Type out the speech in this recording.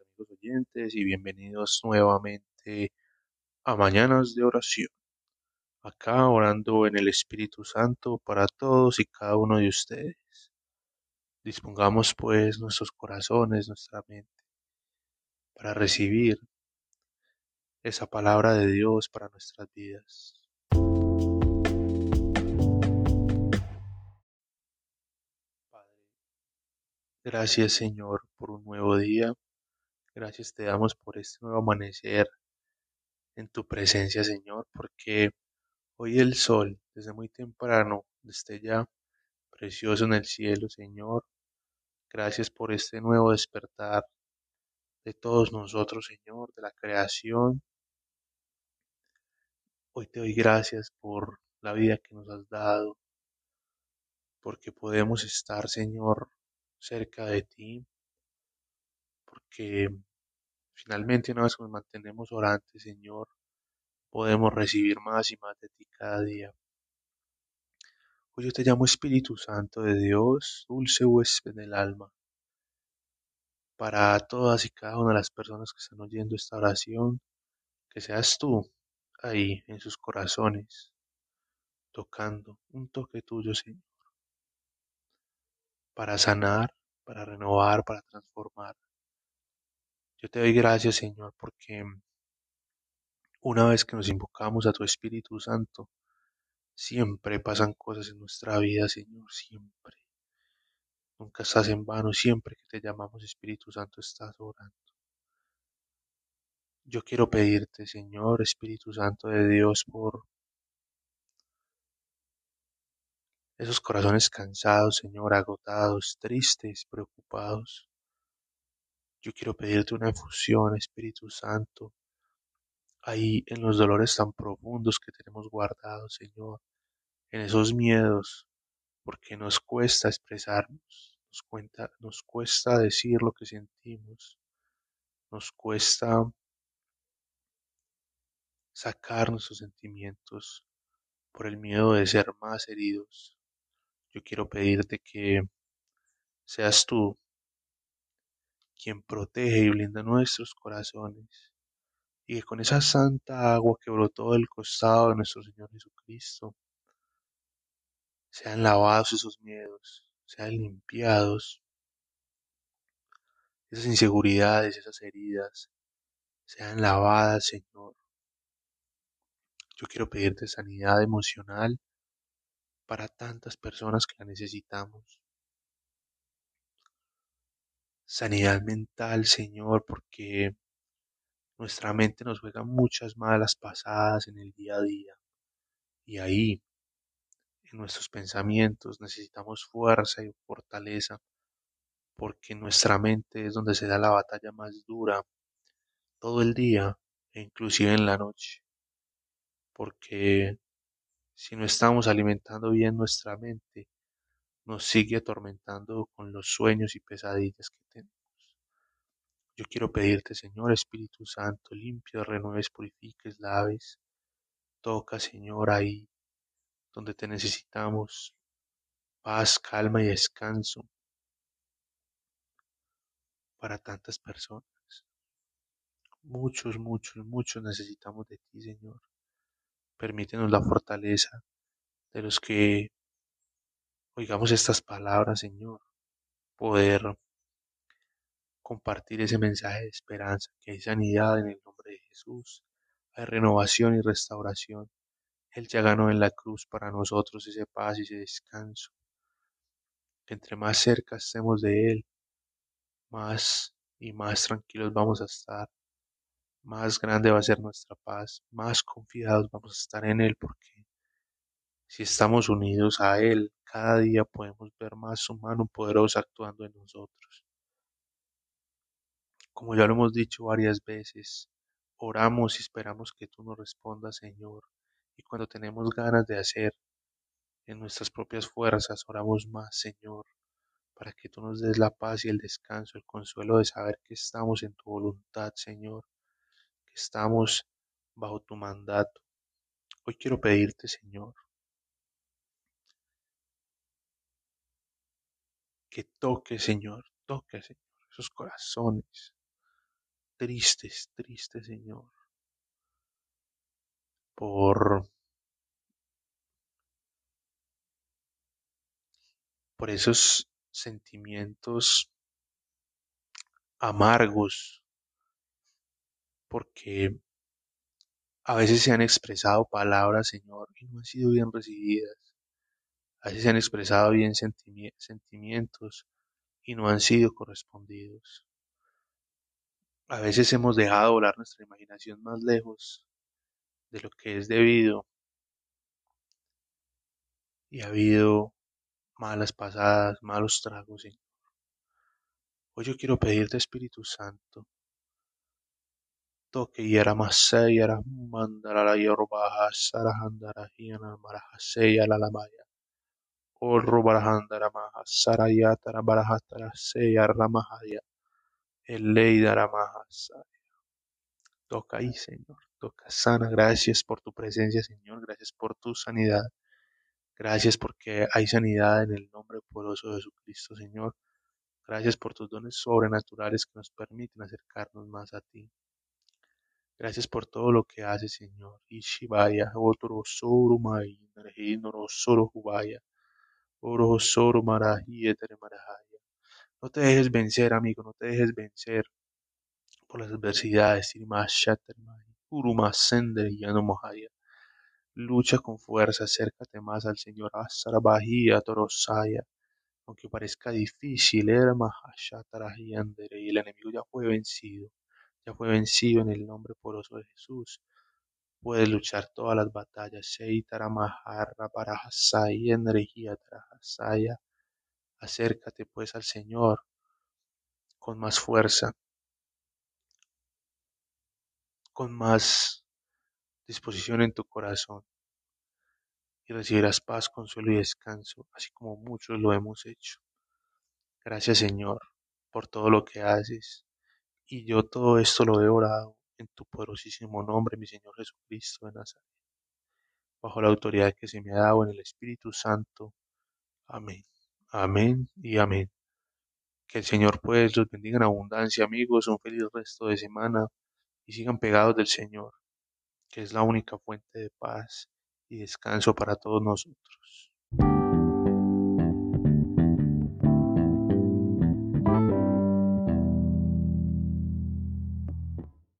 amigos oyentes, y bienvenidos nuevamente a Mañanas de Oración. Acá orando en el Espíritu Santo para todos y cada uno de ustedes. Dispongamos pues nuestros corazones, nuestra mente, para recibir esa palabra de Dios para nuestras vidas. Gracias Señor por un nuevo día Gracias te damos por este nuevo amanecer en tu presencia, Señor, porque hoy el sol, desde muy temprano, ya precioso en el cielo, Señor. Gracias por este nuevo despertar de todos nosotros, Señor, de la creación. Hoy te doy gracias por la vida que nos has dado, porque podemos estar, Señor, cerca de ti, porque finalmente una vez que nos mantenemos orantes, Señor, podemos recibir más y más de ti cada día. Hoy yo te llamo Espíritu Santo de Dios, dulce huésped del alma. Para todas y cada una de las personas que están oyendo esta oración, que seas tú ahí en sus corazones, tocando un toque tuyo, Señor, para sanar, para renovar, para transformar. Yo te doy gracias, Señor, porque una vez que nos invocamos a tu Espíritu Santo, siempre pasan cosas en nuestra vida, Señor, siempre. Nunca estás en vano, siempre que te llamamos Espíritu Santo estás orando. Yo quiero pedirte, Señor, Espíritu Santo de Dios, por esos corazones cansados, Señor, agotados, tristes, preocupados. Yo quiero pedirte una efusión, Espíritu Santo, ahí en los dolores tan profundos que tenemos guardados, Señor, en esos miedos, porque nos cuesta expresarnos, nos, nos cuesta decir lo que sentimos, nos cuesta sacar nuestros sentimientos por el miedo de ser más heridos. Yo quiero pedirte que seas tú quien protege y blinda nuestros corazones, y que con esa santa agua que brotó del costado de nuestro Señor Jesucristo, sean lavados esos miedos, sean limpiados, esas inseguridades, esas heridas, sean lavadas, Señor. Yo quiero pedirte sanidad emocional para tantas personas que la necesitamos sanidad mental, Señor, porque nuestra mente nos juega muchas malas pasadas en el día a día. Y ahí, en nuestros pensamientos, necesitamos fuerza y fortaleza, porque nuestra mente es donde se da la batalla más dura todo el día e inclusive en la noche. Porque si no estamos alimentando bien nuestra mente, nos sigue atormentando con los sueños y pesadillas que tenemos. Yo quiero pedirte, Señor Espíritu Santo, limpia, renueves, purifiques, laves. Toca, Señor, ahí donde te necesitamos. Paz, calma y descanso para tantas personas. Muchos, muchos, muchos necesitamos de ti, Señor. Permítenos la fortaleza de los que oigamos estas palabras, Señor, poder compartir ese mensaje de esperanza, que hay sanidad en el nombre de Jesús, hay renovación y restauración. Él ya ganó en la cruz para nosotros ese paz y ese descanso. Entre más cerca estemos de Él, más y más tranquilos vamos a estar, más grande va a ser nuestra paz, más confiados vamos a estar en Él, porque si estamos unidos a Él, cada día podemos ver más su mano poderosa actuando en nosotros. Como ya lo hemos dicho varias veces, oramos y esperamos que tú nos respondas, Señor. Y cuando tenemos ganas de hacer en nuestras propias fuerzas, oramos más, Señor, para que tú nos des la paz y el descanso, el consuelo de saber que estamos en tu voluntad, Señor, que estamos bajo tu mandato. Hoy quiero pedirte, Señor, que toque, Señor, toque, Señor, esos corazones, tristes, tristes, Señor, por, por esos sentimientos amargos, porque a veces se han expresado palabras, Señor, y no han sido bien recibidas. A veces se han expresado bien sentimientos y no han sido correspondidos. A veces hemos dejado volar nuestra imaginación más lejos de lo que es debido y ha habido malas pasadas, malos tragos. Hoy yo quiero pedirte, Espíritu Santo, toque y era más y era mandara la yorbaja, sarahandara hiana marajaseya la lamaya. Seya. Toca ahí, Señor. Toca sana. Gracias por tu presencia, Señor. Gracias por tu sanidad. Gracias porque hay sanidad en el nombre poderoso de Jesucristo, Señor. Gracias por tus dones sobrenaturales que nos permiten acercarnos más a ti. Gracias por todo lo que haces, Señor. Ishibaya, otro soro mai, no solo jubaya, No te dejes vencer, amigo, no te dejes vencer por las adversidades. Lucha con fuerza, acércate más al Señor. Asarabahia Torosaya. Aunque parezca difícil, el enemigo ya fue vencido. Ya fue vencido en el nombre poroso de Jesús. Puedes luchar todas las batallas. Seitaramahara Parahasaya energía Tarahasaya. Acércate pues al Señor con más fuerza, con más disposición en tu corazón y recibirás paz, consuelo y descanso, así como muchos lo hemos hecho. Gracias Señor por todo lo que haces y yo todo esto lo he orado en tu poderosísimo nombre, mi Señor Jesucristo de Nazaret, bajo la autoridad que se me ha dado en el Espíritu Santo. Amén. Amén y amén. Que el Señor pues los bendiga en abundancia, amigos, un feliz resto de semana y sigan pegados del Señor, que es la única fuente de paz y descanso para todos nosotros.